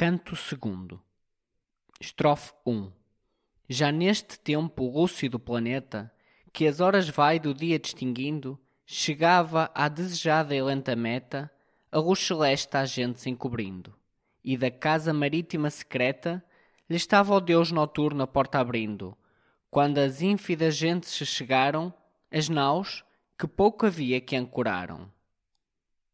Canto II Estrofe 1 Já neste tempo lúcido planeta, que as horas vai do dia distinguindo, chegava à desejada e lenta meta, a luz celeste a gente se encobrindo, e da casa marítima secreta lhe estava o Deus noturno a porta abrindo, quando as ínfidas gentes se chegaram, as naus, que pouco havia que ancoraram.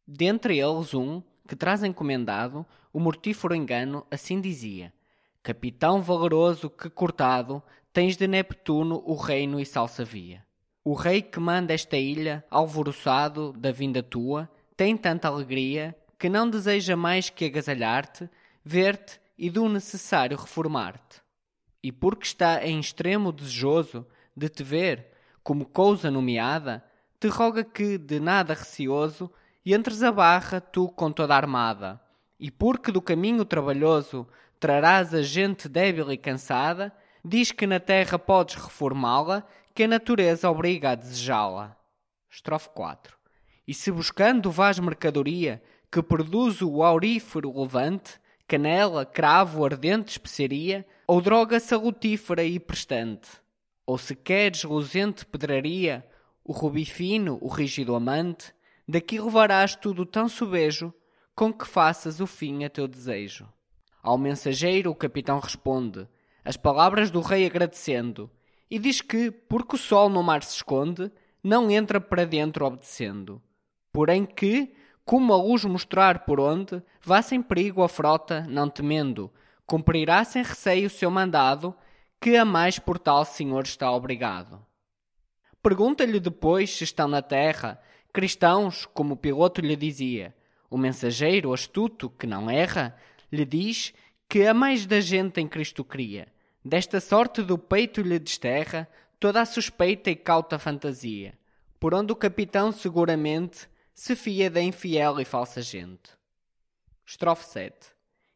Dentre eles um, que traz encomendado o mortífero engano, assim dizia: Capitão valoroso que cortado tens de Neptuno o reino e salsavia. O rei que manda esta ilha, alvoroçado da vinda tua, tem tanta alegria que não deseja mais que agasalhar-te, ver-te e do necessário reformar-te. E porque está em extremo desejoso de te ver como coisa nomeada, te roga que, de nada receoso, entres a barra tu com toda a armada, e porque do caminho trabalhoso trarás a gente débil e cansada, diz que na terra podes reformá-la, que a natureza obriga a desejá-la. Estrofe 4. E se buscando vais mercadoria que produz o aurífero levante, canela, cravo, ardente especiaria, ou droga salutífera e prestante, ou se queres luzente pedraria, o rubi fino, o rígido amante, daqui levarás tudo tão sobejo com que faças o fim a teu desejo. Ao mensageiro o capitão responde, as palavras do rei agradecendo, e diz que, porque o sol no mar se esconde, não entra para dentro obedecendo. Porém que, como a luz mostrar por onde, vá sem perigo a frota, não temendo, cumprirá sem receio o seu mandado, que a mais por tal senhor está obrigado. Pergunta-lhe depois se estão na terra cristãos, como o piloto lhe dizia, o mensageiro astuto, que não erra, lhe diz que a mais da gente em Cristo cria. Desta sorte do peito lhe desterra toda a suspeita e cauta fantasia, por onde o capitão seguramente se fia da infiel e falsa gente. Estrofe 7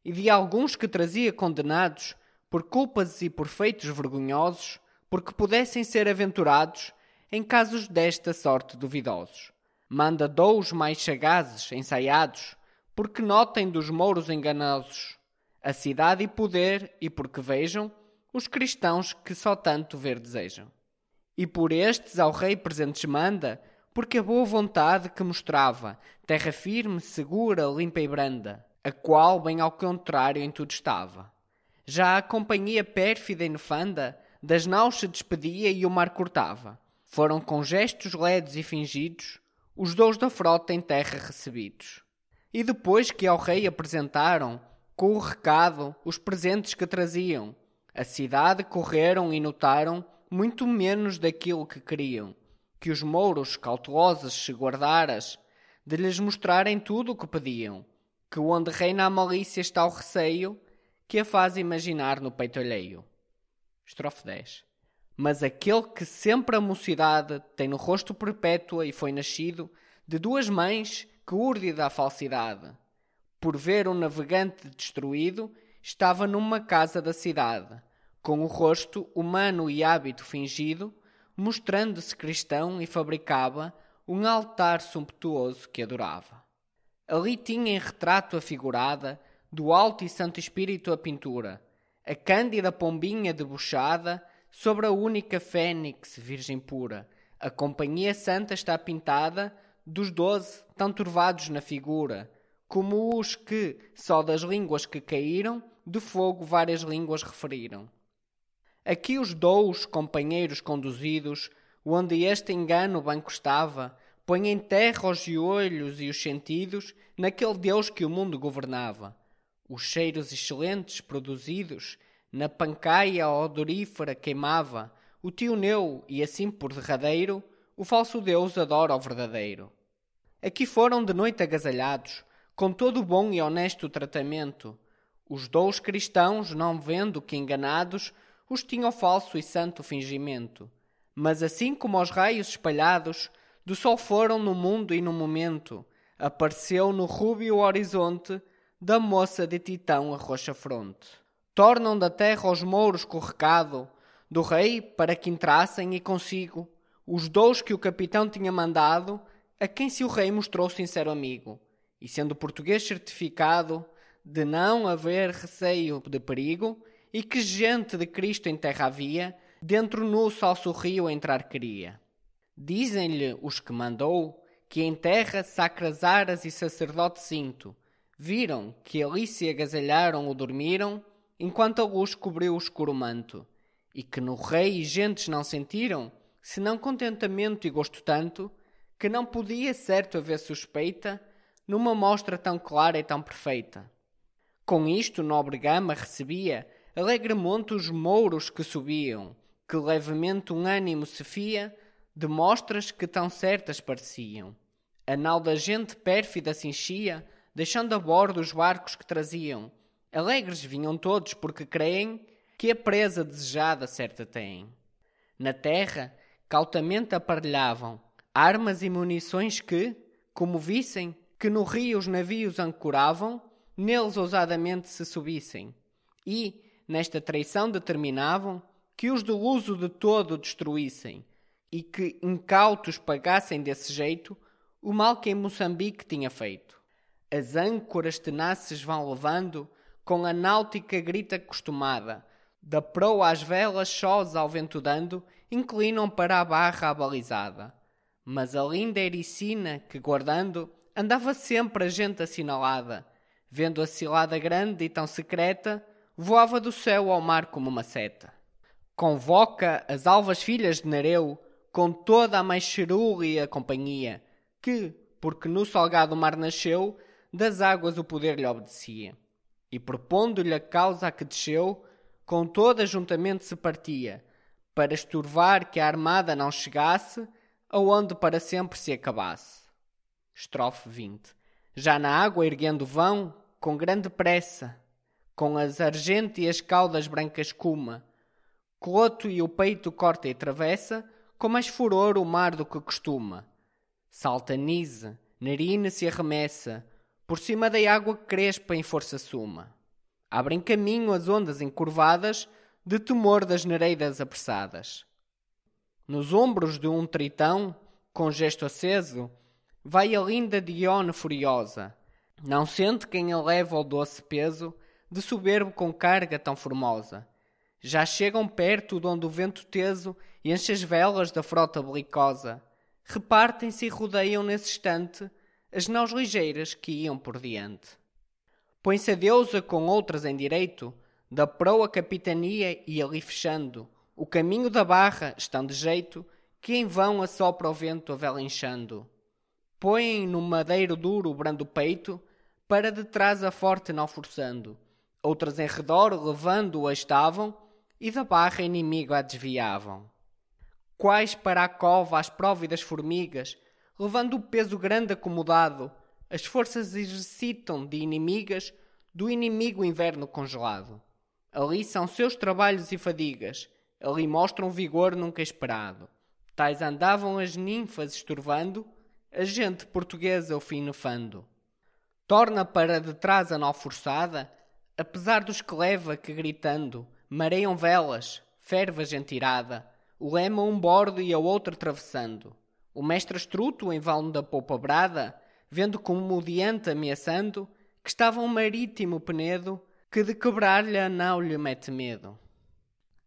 E de alguns que trazia condenados por culpas e por feitos vergonhosos, porque pudessem ser aventurados em casos desta sorte duvidosos manda dous mais sagazes, ensaiados, porque notem dos mouros enganosos a cidade e poder, e porque vejam os cristãos que só tanto ver desejam. E por estes ao rei presentes manda, porque a boa vontade que mostrava, terra firme, segura, limpa e branda, a qual bem ao contrário em tudo estava. Já a companhia pérfida e nefanda das naus se despedia e o mar cortava. Foram com gestos ledos e fingidos os dous da frota em terra recebidos. E depois que ao rei apresentaram, com o recado, os presentes que traziam, a cidade correram e notaram muito menos daquilo que queriam, que os mouros cautelosos se guardaras, de lhes mostrarem tudo o que pediam, que onde reina a malícia está o receio, que a faz imaginar no peito alheio. Estrofe 10 mas aquele que sempre a mocidade tem no rosto perpétua e foi nascido de duas mães que urde da falsidade. Por ver um navegante destruído, estava numa casa da cidade, com o rosto humano e hábito fingido, mostrando-se cristão e fabricava um altar sumptuoso que adorava. Ali tinha em retrato afigurada, do alto e santo espírito a pintura, a cândida pombinha debochada, sobre a única fênix virgem pura. A companhia santa está pintada dos doze tão turvados na figura, como os que, só das línguas que caíram, de fogo várias línguas referiram. Aqui os dous companheiros conduzidos, onde este engano banco estava, põe em terra os olhos e os sentidos naquele Deus que o mundo governava. Os cheiros excelentes produzidos na pancaia odorífera queimava o tio Neu e assim por derradeiro o falso Deus adora o verdadeiro. Aqui foram de noite agasalhados, com todo o bom e honesto tratamento. Os dous cristãos, não vendo que enganados, os tinham falso e santo fingimento. Mas assim como os raios espalhados do sol foram no mundo e no momento, apareceu no rúbio horizonte da moça de Titão a roxa fronte tornam da terra os mouros com o recado do rei para que entrassem e consigo os dous que o capitão tinha mandado, a quem se o rei mostrou sincero amigo, e sendo português certificado de não haver receio de perigo, e que gente de Cristo em terra havia, dentro no salso rio entrar queria. Dizem-lhe os que mandou, que em terra sacras aras e sacerdote cinto, viram que ali se agasalharam ou dormiram, enquanto a luz cobriu o escuro manto, e que no rei e gentes não sentiram, senão contentamento e gosto tanto, que não podia certo haver suspeita numa mostra tão clara e tão perfeita. Com isto, nobre gama recebia alegremente os mouros que subiam, que levemente um ânimo se fia de mostras que tão certas pareciam. A nau da gente pérfida se enchia, deixando a bordo os barcos que traziam. Alegres vinham todos, porque creem que a presa desejada certa têm. Na terra, cautamente aparelhavam armas e munições que, como vissem que no rio os navios ancoravam, neles ousadamente se subissem. E, nesta traição determinavam que os do uso de todo destruíssem e que incautos pagassem desse jeito o mal que em Moçambique tinha feito. As âncoras tenaces vão levando com a náutica grita acostumada, da proa às velas sós ao vento dando, inclinam para a barra abalizada. Mas a linda ericina que guardando andava sempre a gente assinalada, vendo a cilada grande e tão secreta, voava do céu ao mar como uma seta. Convoca as alvas filhas de Nereu com toda a mais cerúlea companhia, que, porque no salgado mar nasceu, das águas o poder lhe obedecia. E propondo-lhe a causa a que desceu, com toda juntamente se partia, para esturvar que a armada não chegasse, aonde para sempre se acabasse. Estrofe 20. Já na água erguendo vão, com grande pressa, com as argênteas caudas brancas escuma. Cloto e o peito corta e travessa, com mais furor o mar do que costuma. Saltanize, narina se arremessa, por cima da água crespa em força suma. Abrem caminho as ondas encurvadas, de temor das nereidas apressadas. Nos ombros de um tritão, com gesto aceso, vai a linda Dione furiosa. Não sente quem a leva o doce peso de soberbo com carga tão formosa. Já chegam perto de onde o vento teso enche as velas da frota belicosa. Repartem-se e rodeiam nesse instante as naus ligeiras que iam por diante. Põe-se a deusa com outras em direito, da proa capitania e ali fechando, o caminho da barra estão de jeito que em vão assopra o vento a vela inchando. Põem no madeiro duro o brando peito, para de trás a forte não forçando outras em redor levando-a estavam, e da barra inimigo a desviavam. Quais para a cova as próvidas formigas, levando o peso grande acomodado, as forças exercitam de inimigas do inimigo inverno congelado. Ali são seus trabalhos e fadigas, ali mostram vigor nunca esperado. Tais andavam as ninfas estorvando, a gente portuguesa o fim nefando. Torna para detrás a nau forçada, apesar dos que leva que gritando mareiam velas, ferva gente irada, o lema um bordo e a outro atravessando. O mestre astruto em vão da popa brada, vendo como o diante ameaçando, que estava um marítimo penedo, que de quebrar-lhe nau lhe mete medo.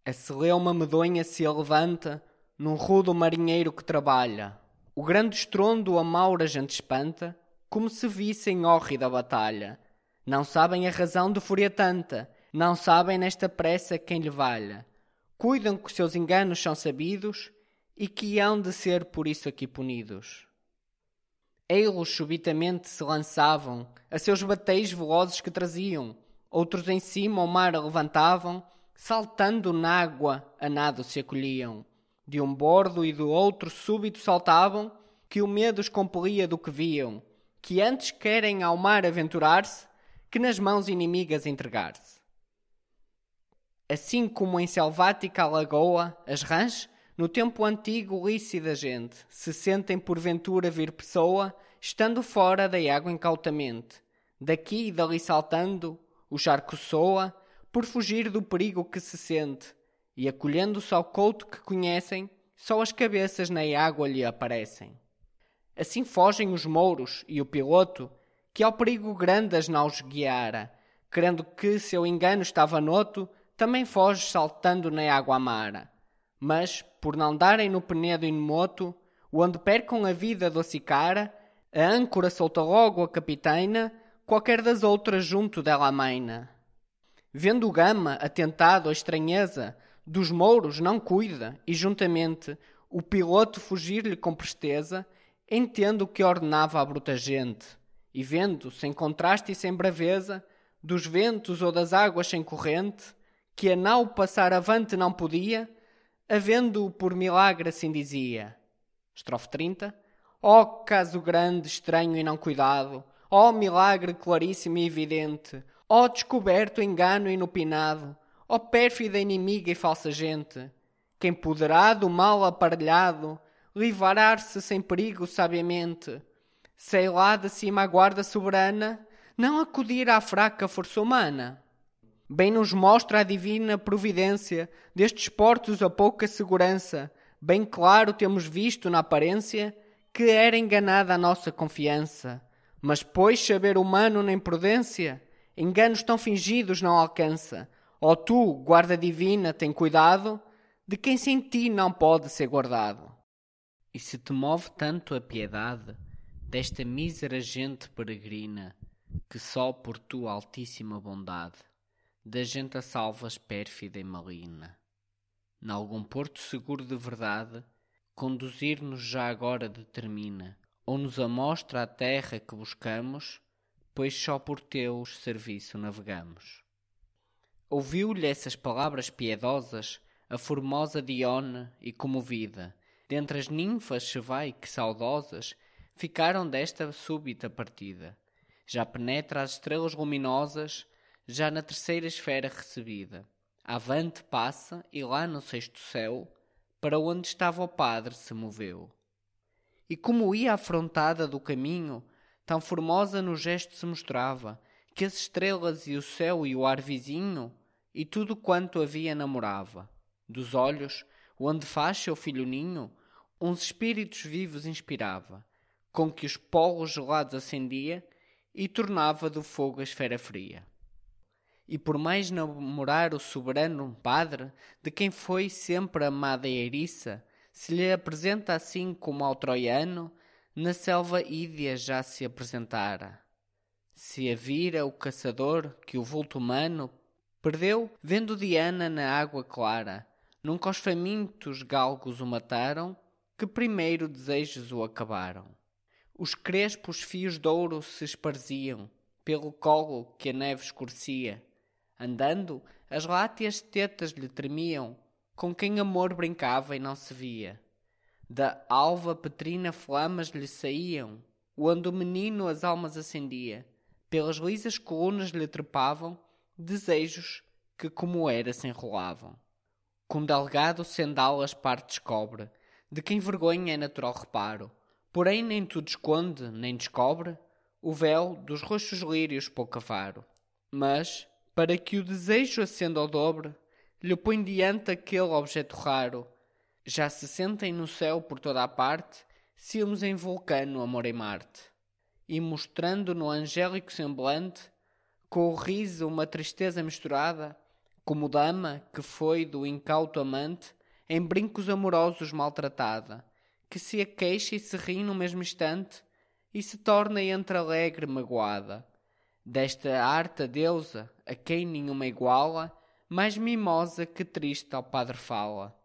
A celeuma medonha se levanta, num rudo marinheiro que trabalha. O grande estrondo a maura gente espanta, como se visse em hórrida batalha não sabem a razão de fúria tanta, não sabem nesta pressa quem lhe valha. Cuidam que seus enganos são sabidos e que hão de ser por isso aqui punidos. Eilos subitamente se lançavam a seus bateis velozes que traziam, outros em cima ao mar levantavam, saltando na água a nado se acolhiam. De um bordo e do outro súbito saltavam, que o medo os compelia do que viam, que antes querem ao mar aventurar-se, que nas mãos inimigas entregar-se. Assim como em selvática lagoa, as rãs, no tempo antigo lícida gente, se sentem porventura vir pessoa, estando fora da água incautamente, daqui e dali saltando, o charco soa, por fugir do perigo que se sente, e acolhendo-se ao couto que conhecem, só as cabeças na água lhe aparecem. Assim fogem os mouros e o piloto, que ao perigo grande as naus guiara, crendo que seu engano estava noto, também foge saltando na água amara. Mas, por não darem no penedo imoto, onde percam a vida doce cara, a âncora solta logo a capitaina, qualquer das outras junto dela amaina. Vendo gama, atentado à estranheza, dos mouros não cuida, e juntamente o piloto fugir-lhe com presteza, entendo que ordenava a bruta gente, e vendo, sem contraste e sem braveza, dos ventos ou das águas sem corrente, que a nau passar avante não podia, havendo-o por milagre assim dizia. Estrofe 30. Ó oh, caso grande, estranho e não cuidado, ó oh, milagre claríssimo e evidente, ó oh, descoberto engano inopinado, ó pérfida inimiga e falsa gente, quem poderá do mal aparelhado livrar-se sem perigo sabiamente, sei lá de cima a guarda soberana, não acudir à fraca força humana. Bem nos mostra a divina providência destes portos a pouca segurança. Bem claro temos visto na aparência que era enganada a nossa confiança. Mas pois saber humano na imprudência, enganos tão fingidos não alcança. Ó tu, guarda divina, tem cuidado de quem sem ti não pode ser guardado. E se te move tanto a piedade desta mísera gente peregrina, que só por tua altíssima bondade da gente a salvas pérfida e maligna. Nalgum porto seguro de verdade, conduzir-nos já agora determina, ou nos amostra a terra que buscamos, pois só por teus serviço navegamos. Ouviu-lhe essas palavras piedosas a formosa Dione e comovida, dentre as ninfas se vai que saudosas ficaram desta súbita partida já penetra as estrelas luminosas, já na terceira esfera recebida. Avante passa e lá no sexto céu, para onde estava o Padre, se moveu. E como ia afrontada do caminho, tão formosa no gesto se mostrava, que as estrelas e o céu e o ar vizinho, e tudo quanto havia namorava. Dos olhos, onde faz seu filho ninho, uns espíritos vivos inspirava, com que os polos gelados acendia, e tornava do fogo a esfera fria. E por mais namorar o soberano padre, de quem foi sempre amada e eriça, se lhe apresenta assim como ao troiano, na selva ídia já se apresentara. Se a vira o caçador que o vulto humano perdeu, vendo Diana na água clara, nunca os famintos galgos o mataram, que primeiro desejos o acabaram. Os crespos fios de ouro se esparziam pelo colo que a neve escurecia. Andando, as láteas tetas lhe tremiam, com quem amor brincava e não se via. Da alva petrina flamas lhe saíam, onde o menino as almas acendia. Pelas lisas colunas lhe trepavam desejos que como era se enrolavam. Com delgado sendal as partes cobre, de quem vergonha é natural reparo, Porém nem tudo esconde, nem descobre, o véu dos roxos lírios pouco faro. Mas, para que o desejo acenda ao dobre, lhe põe diante aquele objeto raro. Já se sentem no céu por toda a parte, ciúmes em vulcano, amor em Marte. E mostrando no angélico semblante, com o riso uma tristeza misturada, como dama que foi do incauto amante, em brincos amorosos maltratada que se aqueixa e se ri no mesmo instante e se torna entre alegre magoada. Desta arte a deusa, a quem nenhuma iguala, mais mimosa que triste ao Padre fala.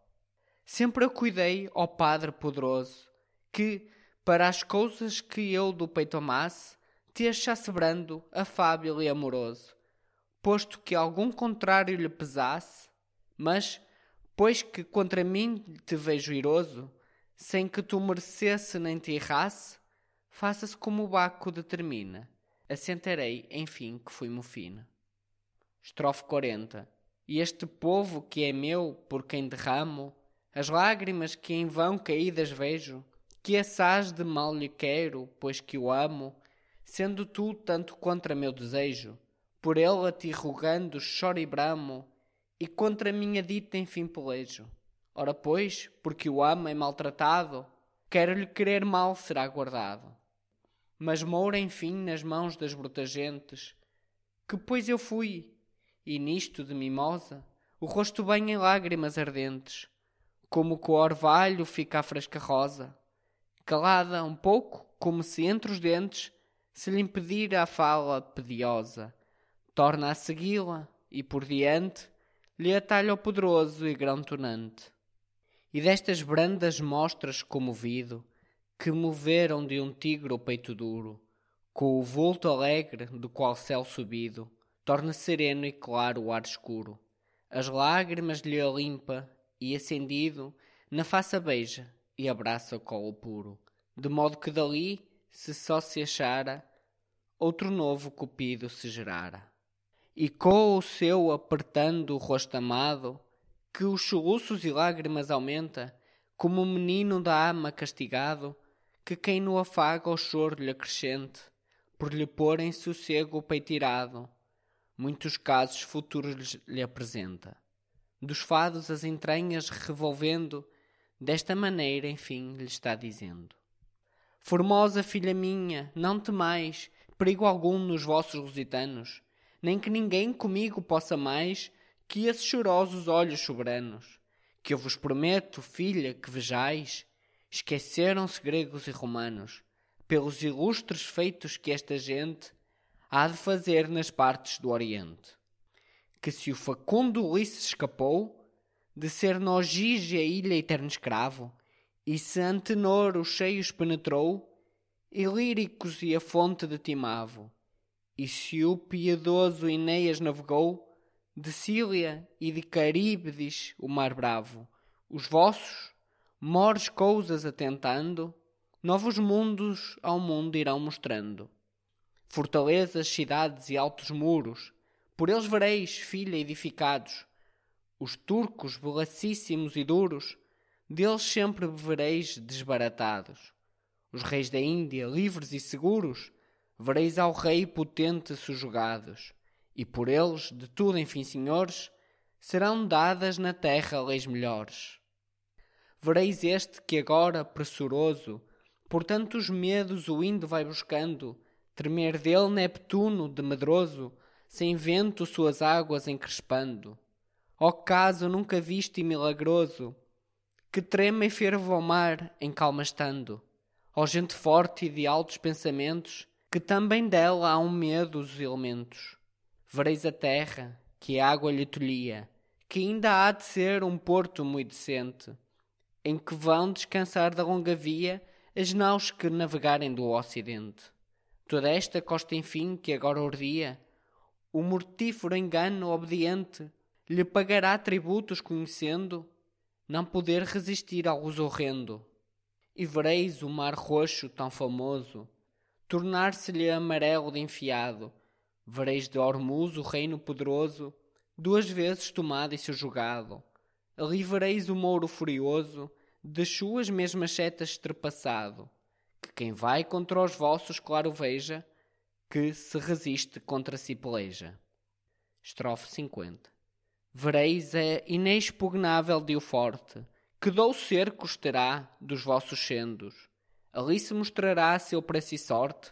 Sempre eu cuidei, ó Padre poderoso, que, para as coisas que eu do peito amasse, te achasse brando, afável e amoroso, posto que algum contrário lhe pesasse, mas, pois que contra mim te vejo iroso, sem que tu merecesse nem te errasse, faça-se como o Baco determina. Assentarei, enfim, que fui mofina. Estrofe 40. E este povo que é meu, por quem derramo, as lágrimas que em vão caídas vejo, que assaz de mal lhe quero, pois que o amo, sendo tu tanto contra meu desejo, por ele a ti rogando choro e bramo, e contra minha dita enfim pelejo. Ora, pois, porque o ama é maltratado, quero-lhe querer mal será guardado. Mas moura, enfim, nas mãos das brutas gentes, que pois eu fui, e nisto de mimosa, o rosto bem em lágrimas ardentes, como que o orvalho fica a fresca rosa, calada um pouco, como se entre os dentes se lhe impedir a fala pediosa, torna a segui-la e por diante lhe atalha o poderoso e grão tonante. E destas brandas mostras comovido, que moveram de um tigre o peito duro, com o vulto alegre do qual céu subido, torna sereno e claro o ar escuro. As lágrimas lhe limpa e acendido, na face beija e abraça o colo puro, de modo que dali, se só se achara, outro novo cupido se gerara. E com o seu apertando o rosto amado, que os soluços e lágrimas aumenta, como o menino da ama castigado, que quem no afaga o choro lhe acrescente, por lhe pôr em sossego o peito irado, muitos casos futuros lhe apresenta. Dos fados as entranhas revolvendo, desta maneira, enfim, lhe está dizendo: Formosa filha minha, não temais perigo algum nos vossos lusitanos, nem que ninguém comigo possa mais que esses chorosos olhos soberanos, que eu vos prometo, filha, que vejais, esqueceram-se gregos e romanos, pelos ilustres feitos que esta gente há de fazer nas partes do Oriente. Que se o facundo Ulisses escapou de ser Nogige a ilha eterno escravo, e se Antenor os cheios penetrou, Ilíricos e a fonte de Timavo, e se o piedoso Ineias navegou, de Cília e de Caríbedes o mar bravo, os vossos, mores coisas atentando, novos mundos ao mundo irão mostrando fortalezas, cidades e altos muros. Por eles vereis, filha, edificados. Os turcos, velacíssimos e duros, deles sempre vereis desbaratados. Os reis da Índia, livres e seguros, vereis ao rei potente subjugados. E por eles, de tudo enfim, senhores, serão dadas na terra leis melhores. Vereis este que agora, pressuroso, por tantos medos o indo vai buscando, tremer dele Neptuno de medroso, sem vento suas águas encrespando. Ó caso nunca visto e milagroso, que trema e ferva o mar em calma estando. Ó gente forte e de altos pensamentos, que também dela há um medo os elementos. Vereis a terra, que a água lhe tolhia, que ainda há de ser um porto muito decente, em que vão descansar da longa via as naus que navegarem do ocidente. Toda esta costa enfim que agora ordia, o mortífero engano obediente lhe pagará tributos conhecendo, não poder resistir ao uso horrendo. E vereis o mar roxo tão famoso tornar-se-lhe amarelo de enfiado. Vereis de Ormuz o reino poderoso duas vezes tomado e subjugado. Ali vereis o mouro furioso de suas mesmas setas estrepassado que quem vai contra os vossos, claro veja, que se resiste contra si peleja. Estrofe 50 Vereis é inexpugnável de o forte, que dou cercos terá dos vossos sendos. Ali se mostrará seu preço e sorte,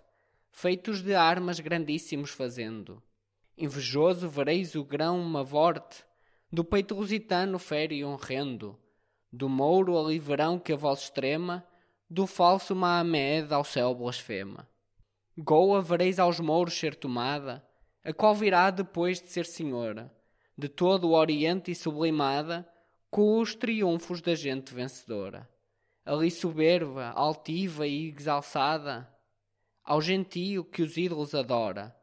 feitos de armas grandíssimos fazendo. Invejoso vereis o grão mavorte, do peito lusitano féreo honrendo, do mouro verão que a voz extrema, do falso Mahomed ao céu blasfema. Goa vereis aos mouros ser tomada, a qual virá depois de ser senhora, de todo o Oriente e sublimada, com os triunfos da gente vencedora. Ali soberba, altiva e exalçada, ao gentio que os ídolos adora,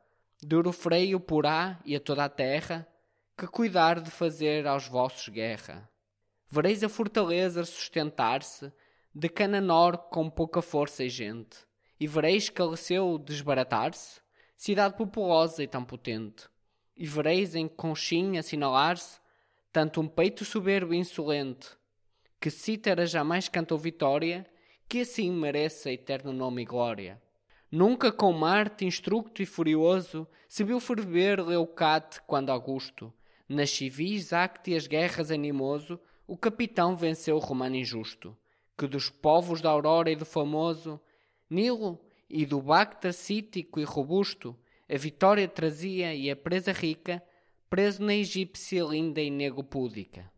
duro freio porá e a toda a terra, que cuidar de fazer aos vossos guerra. Vereis a fortaleza sustentar-se, de Cananor com pouca força e gente, e vereis que aleceu desbaratar-se, cidade populosa e tão potente, e vereis em conchinha assinalar-se tanto um peito soberbo e insolente, que cítara jamais cantou vitória, que assim mereça eterno nome e glória. Nunca com Marte instructo e furioso se viu ferver Leucate quando Augusto, nas civis actias guerras animoso, o capitão venceu o romano injusto que dos povos da Aurora e do famoso Nilo e do Bacta cítico e robusto, a vitória trazia e a presa rica, preso na egípcia linda e nego púdica.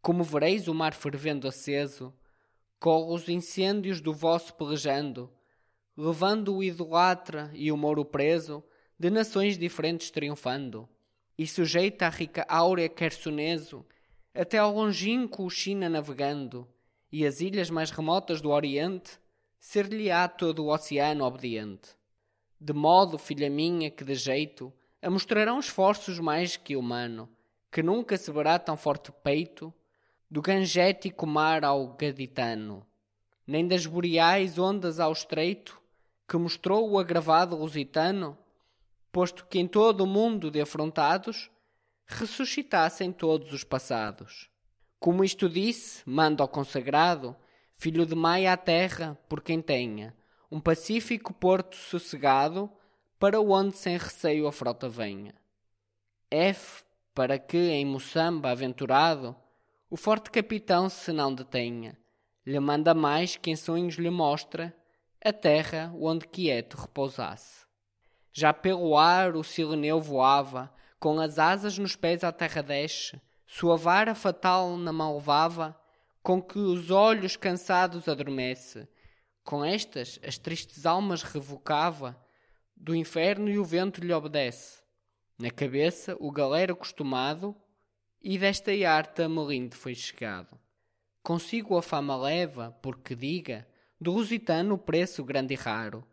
Como vereis o mar fervendo aceso, corre os incêndios do vosso pelejando, levando o idolatra e o mouro preso, de nações diferentes triunfando, e sujeita a rica áurea Quersoneso, até ao longínquo China navegando, e as ilhas mais remotas do Oriente, ser-lhe-á todo o oceano obediente. De modo, filha minha, que de jeito a mostrarão esforços mais que humano, que nunca se verá tão forte peito, do gangético mar ao gaditano, nem das boreais ondas ao estreito, que mostrou o agravado lusitano, posto que em todo o mundo de afrontados ressuscitassem todos os passados. Como isto disse, manda ao consagrado, filho de Maia à terra, por quem tenha, um pacífico porto sossegado, para onde sem receio a frota venha. F, para que, em Moçamba aventurado, o forte capitão se não detenha, lhe manda mais que em sonhos lhe mostra a terra onde quieto repousasse. Já pelo ar o sileneu voava, com as asas nos pés à terra desce, sua vara fatal na mão levava, com que os olhos cansados adormece. Com estas as tristes almas revocava, do inferno e o vento lhe obedece. Na cabeça o galera acostumado, e desta arte Melindo foi chegado. Consigo a fama leva, porque diga, do lusitano preço grande e raro,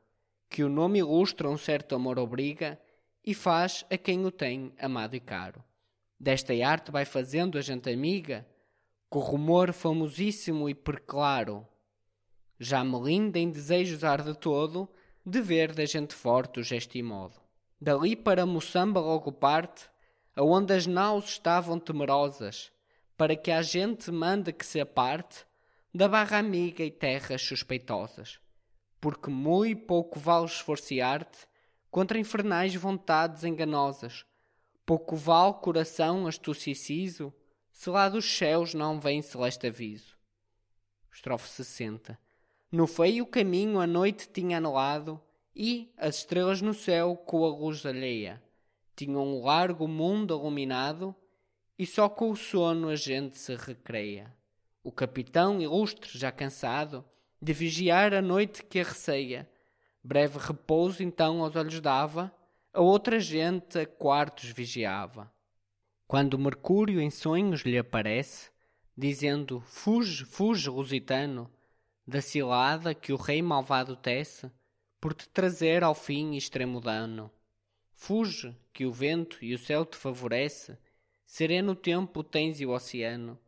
que o nome ilustra um certo amor obriga, e faz a quem o tem amado e caro. Desta arte vai fazendo a gente amiga, com rumor famosíssimo e perclaro. Já Melinda em desejos arde todo, de ver da gente forte o gesto e modo. Dali para Moçamba logo parte, aonde as naus estavam temerosas, para que a gente mande que se aparte da barra amiga e terras suspeitosas. Porque muito pouco vale esforciar-te contra infernais vontades enganosas. Pouco vale coração astúcio siso, se lá dos céus não vem celeste aviso. Estrofe 60. No feio caminho a noite tinha anulado, e as estrelas no céu com a luz alheia tinham um largo mundo iluminado, e só com o sono a gente se recreia. O capitão ilustre, já cansado, de vigiar a noite que a receia, breve repouso então aos olhos dava, a outra gente a quartos vigiava. Quando Mercúrio em sonhos lhe aparece, dizendo: Fuge, fuge, lusitano, da cilada que o rei malvado tece, por te trazer ao fim extremo dano. Fuge, que o vento e o céu te favorece, sereno tempo tens e o oceano,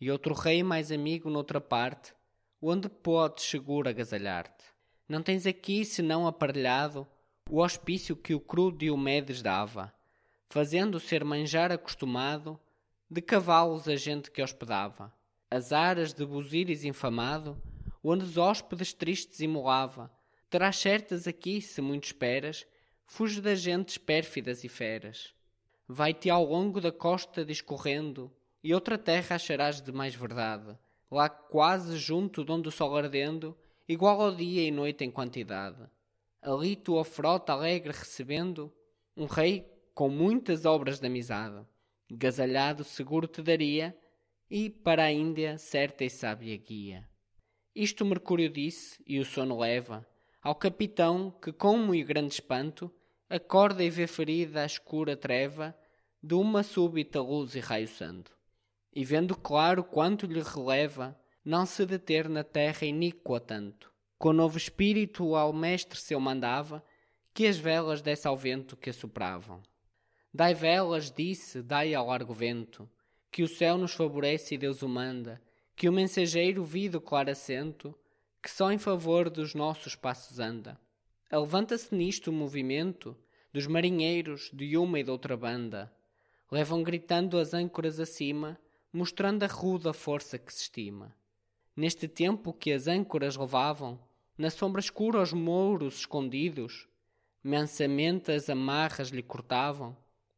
e outro rei mais amigo noutra parte, onde podes seguro agasalhar-te. Não tens aqui, senão aparelhado, o hospício que o cru Diomedes dava, fazendo ser manjar acostumado de cavalos a gente que hospedava, as aras de Busíris infamado, onde os hóspedes tristes imolava. Terás certas aqui, se muito esperas, fuge das gentes pérfidas e feras. Vai-te ao longo da costa discorrendo, e outra terra acharás de mais verdade, lá quase junto de onde o sol ardendo, igual ao dia e noite em quantidade. Ali tua frota alegre recebendo, um rei com muitas obras de amizade. Gasalhado seguro te daria, e para a Índia certa e sábia guia. Isto Mercúrio disse, e o sono leva, ao capitão que, com muito grande espanto, acorda e vê ferida a escura treva de uma súbita luz e raio santo. E vendo claro quanto lhe releva, não se deter na terra iníqua tanto. Com novo espírito ao mestre seu mandava, que as velas desse ao vento que assopravam. Dai velas, disse, dai ao largo vento, que o céu nos favorece e Deus o manda, que o mensageiro vi do claro assento, que só em favor dos nossos passos anda. Levanta-se nisto o movimento dos marinheiros de uma e de outra banda. Levam gritando as âncoras acima, mostrando a ruda força que se estima. Neste tempo que as âncoras levavam, na sombra escura os mouros escondidos, mansamente as amarras lhe cortavam,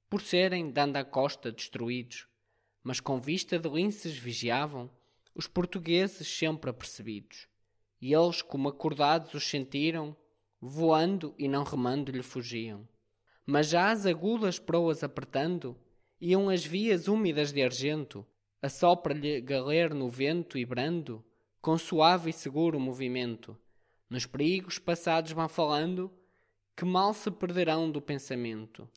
por serem, dando à costa, destruídos. Mas com vista de linces vigiavam os portugueses sempre apercebidos. E eles, como acordados, os sentiram, voando e não remando lhe fugiam. mas já as agudas proas apertando, iam as vias úmidas de argento, assopra-lhe galer no vento e brando, com suave e seguro movimento. Nos perigos passados vão falando, que mal se perderão do pensamento.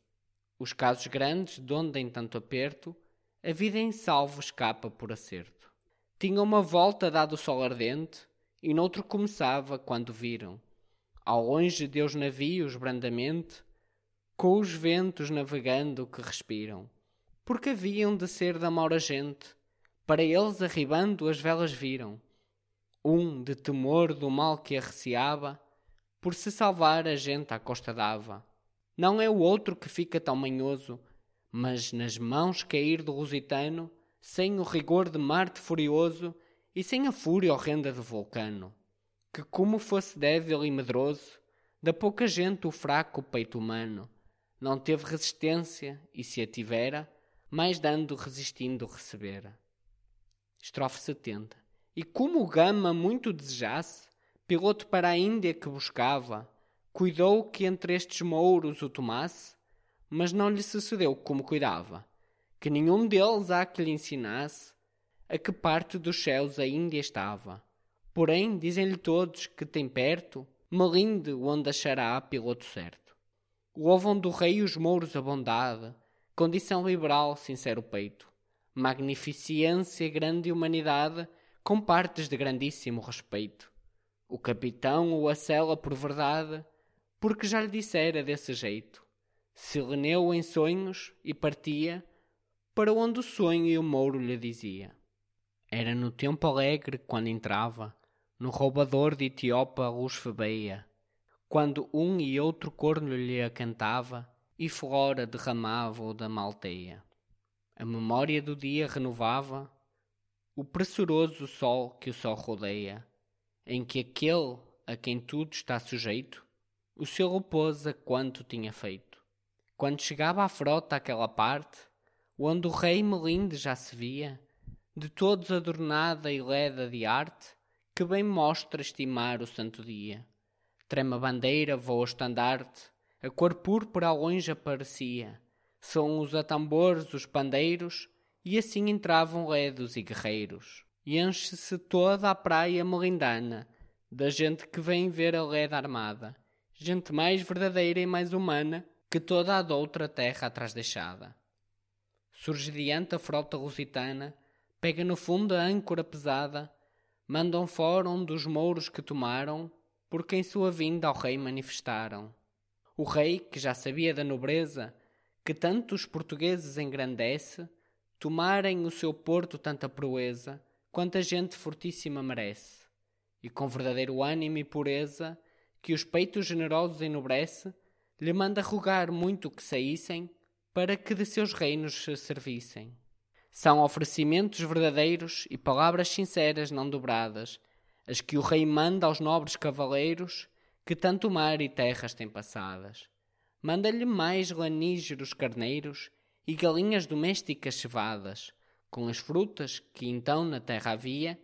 Os casos grandes, donde em tanto aperto, a vida em salvo escapa por acerto. Tinha uma volta dado o sol ardente, e noutro começava quando viram, ao longe de os navios brandamente, com os ventos navegando que respiram, porque haviam de ser da maura gente, para eles arribando as velas viram, um de temor do mal que arreciava, por se salvar a gente à costa dava. Não é o outro que fica tão manhoso, mas nas mãos cair do lusitano, sem o rigor de Marte furioso e sem a fúria horrenda do vulcano, que como fosse débil e medroso, da pouca gente o fraco peito humano, não teve resistência e se a tivera, mais dando resistindo recebera. Estrofe 70 E como o Gama muito desejasse, piloto para a Índia que buscava, cuidou que entre estes mouros o tomasse, mas não lhe sucedeu como cuidava, que nenhum deles há que lhe ensinasse a que parte dos céus a Índia estava. Porém, dizem-lhe todos que tem perto Melinde onde achará piloto certo. Louvam do rei os mouros a bondade, condição liberal, sincero peito, magnificência, grande humanidade, com partes de grandíssimo respeito. O capitão o acela por verdade, porque já lhe dissera desse jeito. Se reneu em sonhos e partia para onde o sonho e o mouro lhe dizia. Era no tempo alegre quando entrava no roubador de Etiopa luz febeia, quando um e outro corno lhe acantava e flora derramava o da malteia. A memória do dia renovava o pressuroso sol que o sol rodeia, em que aquele a quem tudo está sujeito, o seu repousa quanto tinha feito. Quando chegava à frota aquela parte, onde o rei melinde já se via, de todos adornada e leda de arte, que bem mostra estimar o santo dia. Trema bandeira, voa o estandarte, a cor púrpura ao longe aparecia. São os atambores, os pandeiros, e assim entravam ledos e guerreiros. E enche-se toda a praia melindana, da gente que vem ver a leda armada, gente mais verdadeira e mais humana que toda a doutra terra atrás deixada. Surge diante a frota lusitana, pega no fundo a âncora pesada, mandam fora um dos mouros que tomaram, porque em sua vinda ao rei manifestaram. O rei, que já sabia da nobreza, que tanto os portugueses engrandece, tomarem o seu porto tanta proeza, quanta gente fortíssima merece, e com verdadeiro ânimo e pureza, que os peitos generosos enobrece, lhe manda rogar muito que saíssem, para que de seus reinos se servissem. São oferecimentos verdadeiros e palavras sinceras não dobradas, as que o rei manda aos nobres cavaleiros que tanto mar e terras têm passadas. Manda-lhe mais lanígeros carneiros e galinhas domésticas cevadas, com as frutas que então na terra havia,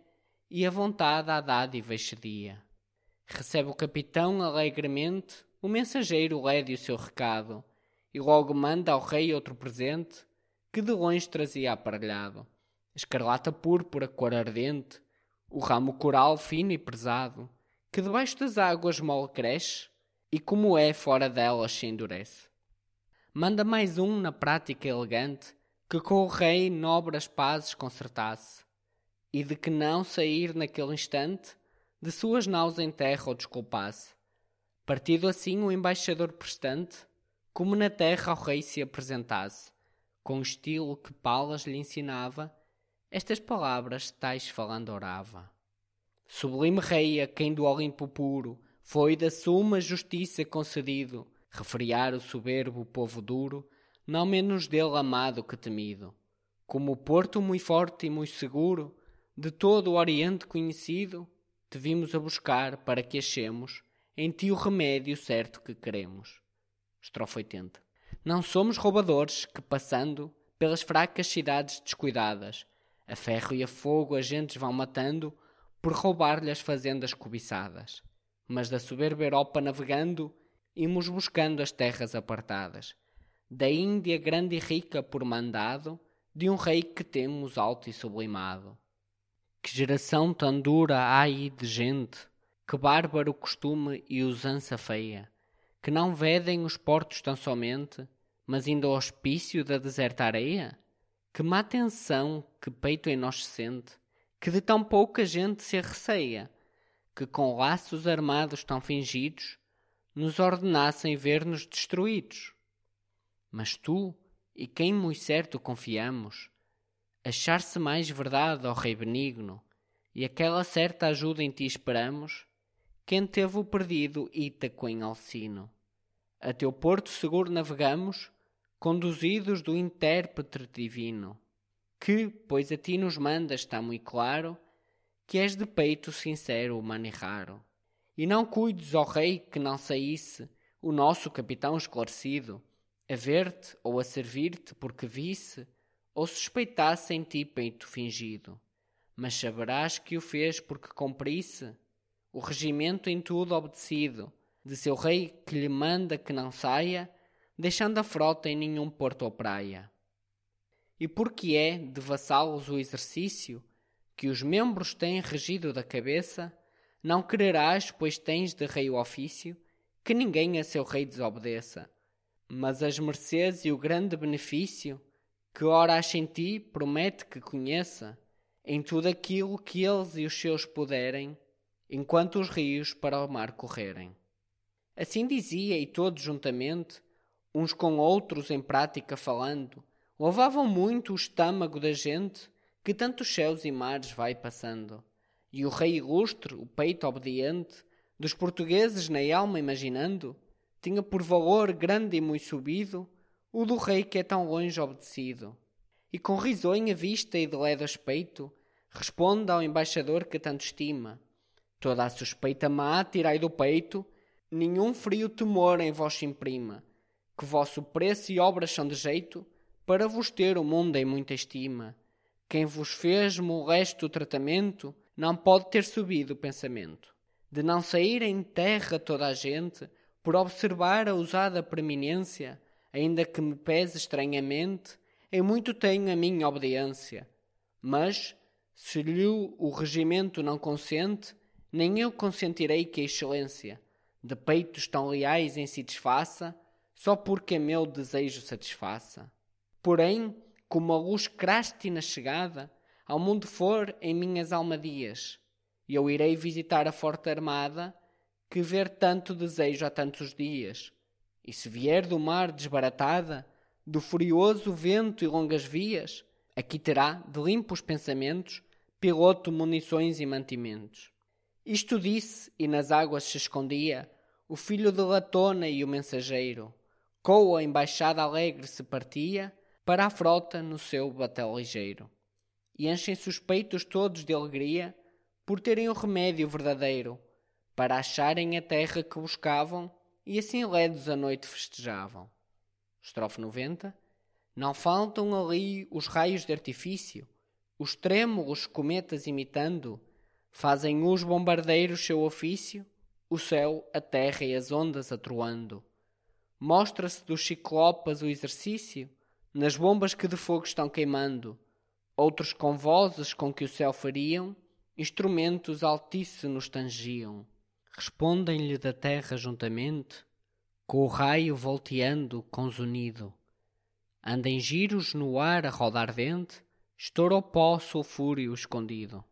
e a vontade à dádiva excedia. Recebe o capitão alegremente, o mensageiro lede o seu recado, e logo manda ao rei outro presente, que de longe trazia aparelhado. Escarlata púrpura, cor ardente, o ramo coral fino e pesado, que debaixo das águas mole cresce, e como é fora delas se endurece. Manda mais um na prática elegante, que com o rei nobre as pazes concertasse, e de que não sair naquele instante, de suas naus em terra o desculpasse. Partido assim o embaixador prestante, como na terra ao rei se apresentasse, com estilo que Palas lhe ensinava, estas palavras tais falando orava. Sublime rei a quem do Olimpo puro foi da suma justiça concedido refriar o soberbo povo duro, não menos dele amado que temido. Como porto muito forte e muito seguro, de todo o Oriente conhecido, te vimos a buscar para que achemos em ti o remédio certo que queremos. Estrofe 80. Não somos roubadores que, passando pelas fracas cidades descuidadas, a ferro e a fogo agentes vão matando por roubar-lhe as fazendas cobiçadas. Mas da soberba Europa navegando, imos buscando as terras apartadas, da Índia grande e rica por mandado, de um rei que temos alto e sublimado. Que geração tão dura há aí de gente, que bárbaro costume e usança feia, que não vedem os portos tão somente, mas indo ao hospício da deserta areia? Que má tensão que peito em nós sente, que de tão pouca gente se receia, que com laços armados tão fingidos, nos ordenassem ver-nos destruídos. Mas tu, e quem muito certo confiamos, achar-se mais verdade, ó Rei benigno, e aquela certa ajuda em ti esperamos, quem teve o perdido Ítaco em Alcino. A teu porto seguro navegamos, conduzidos do intérprete divino, que, pois a ti nos manda, está muito claro, que és de peito sincero, humano e raro. E não cuides, ó rei, que não saísse o nosso capitão esclarecido, a ver-te ou a servir-te porque visse, ou suspeitasse em ti peito fingido. Mas saberás que o fez porque cumprisse o regimento em tudo obedecido, de seu rei que lhe manda que não saia, deixando a frota em nenhum porto ou praia. E porque é de vassalos o exercício que os membros têm regido da cabeça, não quererás, pois tens de rei o ofício, que ninguém a seu rei desobedeça. Mas as mercês e o grande benefício que ora acha em ti promete que conheça em tudo aquilo que eles e os seus puderem, enquanto os rios para o mar correrem. Assim dizia, e todos juntamente uns com outros em prática falando, louvavam muito o estômago da gente que tantos céus e mares vai passando. E o rei ilustre, o peito obediente, dos portugueses na alma imaginando, tinha por valor grande e muito subido o do rei que é tão longe obedecido. E com risonha vista e de ledo aspecto, responde ao embaixador que tanto estima. Toda a suspeita má tirai do peito, nenhum frio temor em vós imprima que vosso preço e obras são de jeito, para vos ter o mundo em muita estima. Quem vos fez molesto tratamento, não pode ter subido o pensamento. De não sair em terra toda a gente, por observar a usada preeminência, ainda que me pese estranhamente, em muito tenho a minha obediência. Mas, se lhe o regimento não consente, nem eu consentirei que a excelência de peitos tão leais em si desfaça, só porque meu desejo satisfaça. Porém, como a luz craste na chegada, ao mundo for em minhas almadias, e eu irei visitar a forte armada, que ver tanto desejo há tantos dias. E se vier do mar desbaratada, do furioso vento e longas vias, aqui terá, de limpos pensamentos, piloto, munições e mantimentos. Isto disse, e nas águas se escondia, o filho de Latona e o mensageiro, com a embaixada alegre se partia para a frota no seu batel ligeiro. E enchem suspeitos todos de alegria por terem o remédio verdadeiro, para acharem a terra que buscavam e assim ledos a noite festejavam. Estrofe 90 Não faltam ali os raios de artifício, os trêmulos cometas imitando, fazem os bombardeiros seu ofício, o céu, a terra e as ondas atroando. Mostra-se dos ciclopas o exercício, nas bombas que de fogo estão queimando, outros com vozes com que o céu fariam, instrumentos altíssimos tangiam. Respondem-lhe da terra juntamente, com o raio volteando consunido. Anda em giros no ar a rodar dente, estoura o pó sulfúreo escondido.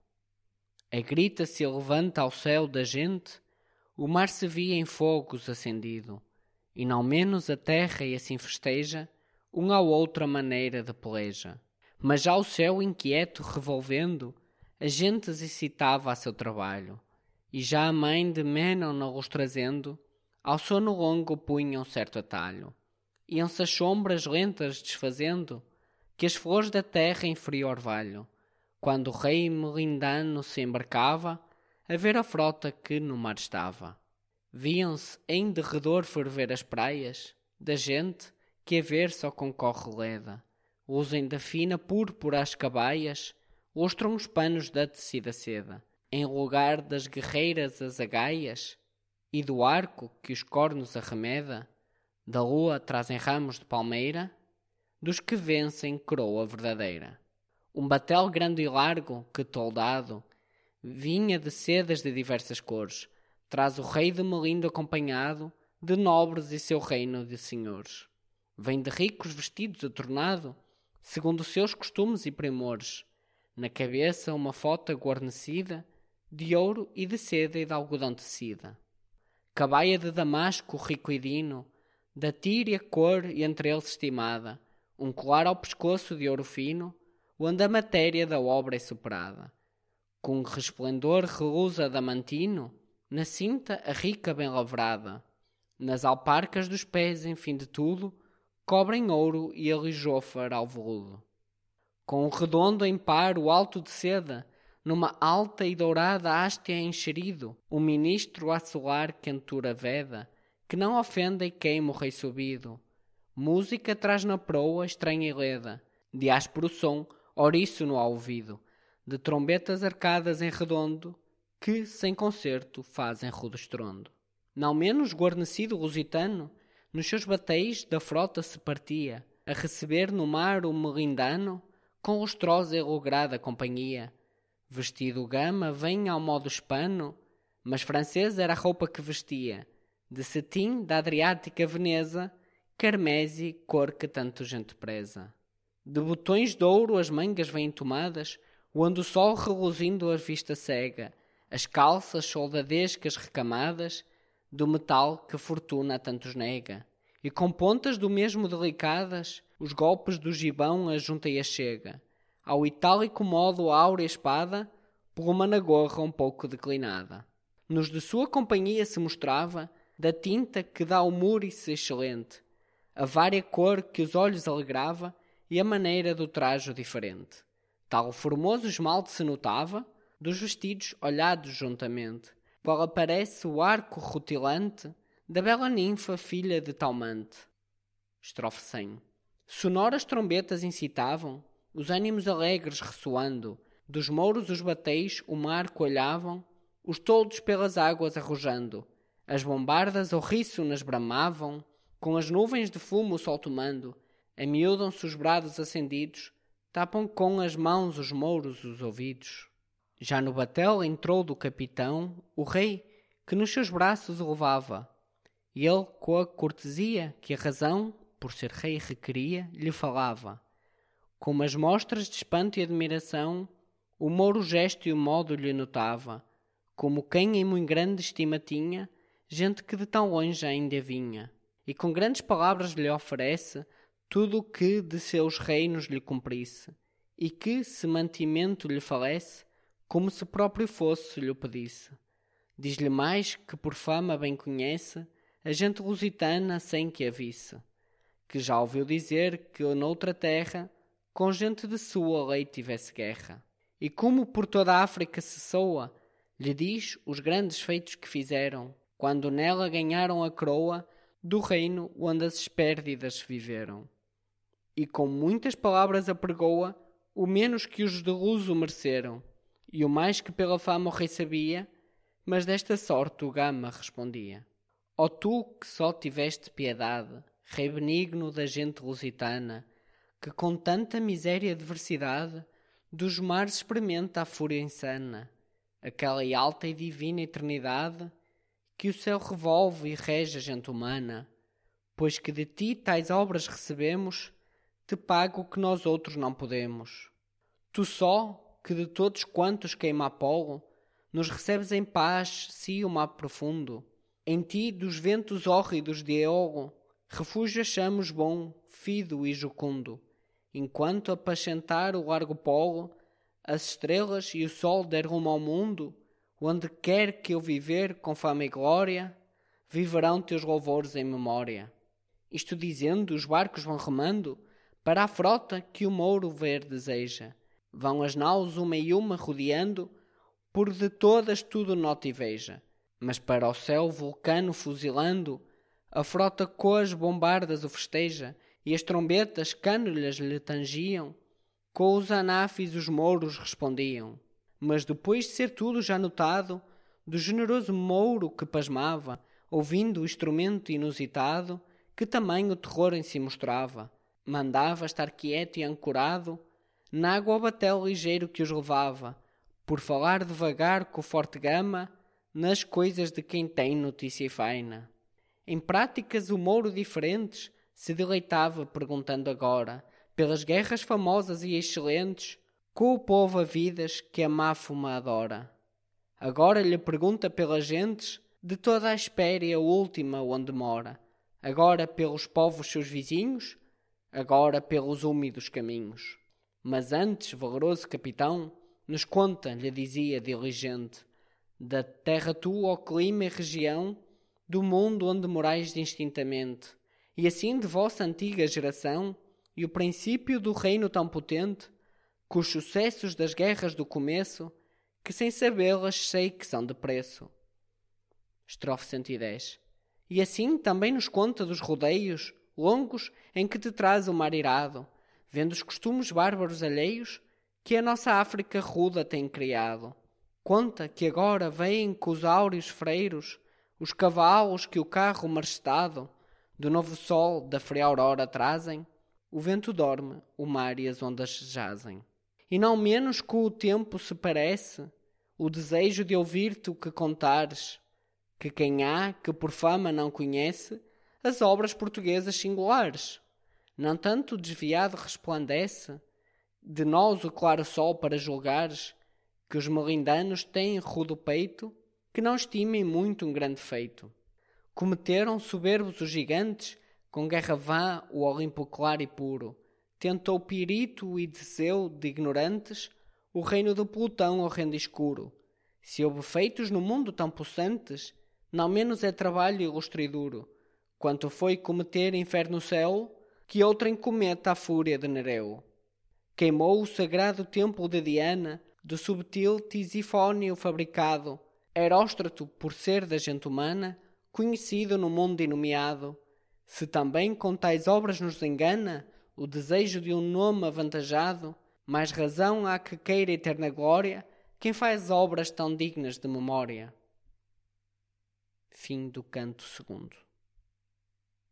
A grita se levanta ao céu da gente, o mar se via em fogos acendido e não menos a terra e assim festeja, um ao outro a maneira de peleja. Mas já o céu inquieto revolvendo, a gente excitava a seu trabalho, e já a mãe de Menon na luz trazendo, ao sono longo punha um certo atalho. Iam-se as sombras lentas desfazendo, que as flores da terra em frio orvalho, quando o rei melindano se embarcava, a ver a frota que no mar estava. Viam-se em derredor ferver as praias, da gente que a ver só concorre leda. Usem da fina púrpura as cabaias, lustram os panos da tecida seda. Em lugar das guerreiras as agaias, e do arco que os cornos arremeda, da lua trazem ramos de palmeira, dos que vencem coroa verdadeira. Um batel grande e largo, que toldado, vinha de sedas de diversas cores, traz o rei de Melindo acompanhado de nobres e seu reino de senhores. Vem de ricos vestidos atornado, segundo os seus costumes e primores. Na cabeça uma fota guarnecida, de ouro e de seda e de algodão tecida. Cabaia de damasco rico e dino, da tíria cor e entre eles estimada, um colar ao pescoço de ouro fino, onde a matéria da obra é superada. Com resplendor reluz adamantino, na cinta a rica bem lavrada, nas alparcas dos pés, em fim de tudo, cobrem ouro e alijofar ao veludo. Com o redondo em par o alto de seda, numa alta e dourada haste é encherido, o ministro a solar cantura veda, que não ofenda e queima o rei subido. Música traz na proa estranha e leda, de áspero som, ouriço ao ouvido, de trombetas arcadas em redondo, que, sem concerto, fazem rudo estrondo. Não menos guarnecido lusitano, nos seus batéis da frota se partia, a receber no mar o melindano, com lustrosa e lograda companhia. Vestido gama vem ao modo hispano, mas francês era a roupa que vestia, de cetim da Adriática Veneza, carmese, cor que tanto gente preza. De botões de ouro as mangas vêm tomadas, onde o sol reluzindo a vista cega, as calças soldadescas recamadas, do metal que fortuna a tantos nega, e com pontas do mesmo delicadas, os golpes do gibão a junta e a chega, ao itálico modo a áurea espada, por uma na gorra um pouco declinada. Nos de sua companhia se mostrava, da tinta que dá o múrice excelente, a vária cor que os olhos alegrava e a maneira do trajo diferente. Tal formoso esmalte se notava, dos vestidos olhados juntamente, qual aparece o arco rutilante da bela ninfa filha de Talmante. Estrofe 100 Sonoras trombetas incitavam, os ânimos alegres ressoando, dos mouros os bateis o mar coalhavam, os toldos pelas águas arrojando, as bombardas nas bramavam, com as nuvens de fumo o sol tomando, amiudam-se os brados acendidos, tapam com as mãos os mouros os ouvidos. Já no batel entrou do capitão o rei, que nos seus braços o levava, e ele, com a cortesia que a razão, por ser rei, requeria, lhe falava. Com umas mostras de espanto e admiração, o mouro gesto e o modo lhe notava, como quem em muito grande estima tinha, gente que de tão longe ainda vinha, e com grandes palavras lhe oferece tudo o que de seus reinos lhe cumprisse, e que, se mantimento lhe falece, como se próprio fosse lhe o pedisse. Diz-lhe mais que por fama bem conhece a gente lusitana sem que a visse, que já ouviu dizer que noutra terra com gente de sua lei tivesse guerra. E como por toda a África se soa, lhe diz os grandes feitos que fizeram, quando nela ganharam a coroa do reino onde as espérdidas viveram. E com muitas palavras apregoa o menos que os de Luso mereceram, e o mais que pela fama o rei sabia, mas desta sorte o Gama respondia. Ó oh, tu que só tiveste piedade, rei benigno da gente lusitana, que com tanta miséria e adversidade dos mares experimenta a fúria insana, aquela alta e divina eternidade que o céu revolve e rege a gente humana, pois que de ti tais obras recebemos, te pago o que nós outros não podemos. Tu só, que de todos quantos queima Apolo, nos recebes em paz, si o mar profundo. Em ti, dos ventos hórridos de Eolo, refúgio achamos bom, fido e jucundo. Enquanto apacentar o largo polo, as estrelas e o sol der rumo ao mundo, onde quer que eu viver com fama e glória, viverão teus louvores em memória. Isto dizendo, os barcos vão remando para a frota que o Mouro ver deseja. Vão as naus uma e uma rodeando, por de todas tudo nota e veja. Mas para o céu vulcano fuzilando, a frota com as bombardas o festeja, e as trombetas cânulhas lhe tangiam, com os anafes os mouros respondiam. Mas depois de ser tudo já notado, do generoso mouro que pasmava, ouvindo o instrumento inusitado, que também o terror em si mostrava. Mandava estar quieto e ancorado, na água o batel ligeiro que os levava, por falar devagar com forte gama, nas coisas de quem tem notícia e faina. Em práticas o mouro diferentes, se deleitava perguntando agora, pelas guerras famosas e excelentes, com o povo a vidas que a máfuma adora. Agora lhe pergunta pelas gentes, de toda a espéria última onde mora, agora pelos povos seus vizinhos, agora pelos úmidos caminhos. Mas antes, valoroso capitão, nos conta, lhe dizia diligente, da terra tua, ó clima e região, do mundo onde morais distintamente, e assim de vossa antiga geração, e o princípio do reino tão potente, com os sucessos das guerras do começo, que sem sabê-las sei que são de preço. Estrofe 110. E assim também nos conta dos rodeios longos em que te traz o mar irado, vendo os costumes bárbaros alheios que a nossa África ruda tem criado. Conta que agora vêm com os áureos freiros os cavalos que o carro marchestado do novo sol da fria aurora trazem. O vento dorme, o mar e as ondas jazem. E não menos que o tempo se parece, o desejo de ouvir-te o que contares, que quem há que por fama não conhece as obras portuguesas singulares. Não tanto desviado resplandece de nós o claro sol para julgares que os melindanos têm rudo peito que não estimem muito um grande feito. Cometeram soberbos os gigantes, com guerra vã o Olimpo claro e puro. Tentou Pirito e Deseu de ignorantes o reino do Plutão horrendo escuro. Se houve feitos no mundo tão possantes, não menos é trabalho ilustre e duro, quanto foi cometer inferno céu, que outrem cometa a fúria de Nereu queimou o sagrado templo de Diana, do subtil tisifónio fabricado, Heróstrato, por ser da gente humana, conhecido no mundo e nomeado. Se também com tais obras nos engana o desejo de um nome avantajado, mais razão há que queira eterna glória quem faz obras tão dignas de memória. Fim do canto segundo.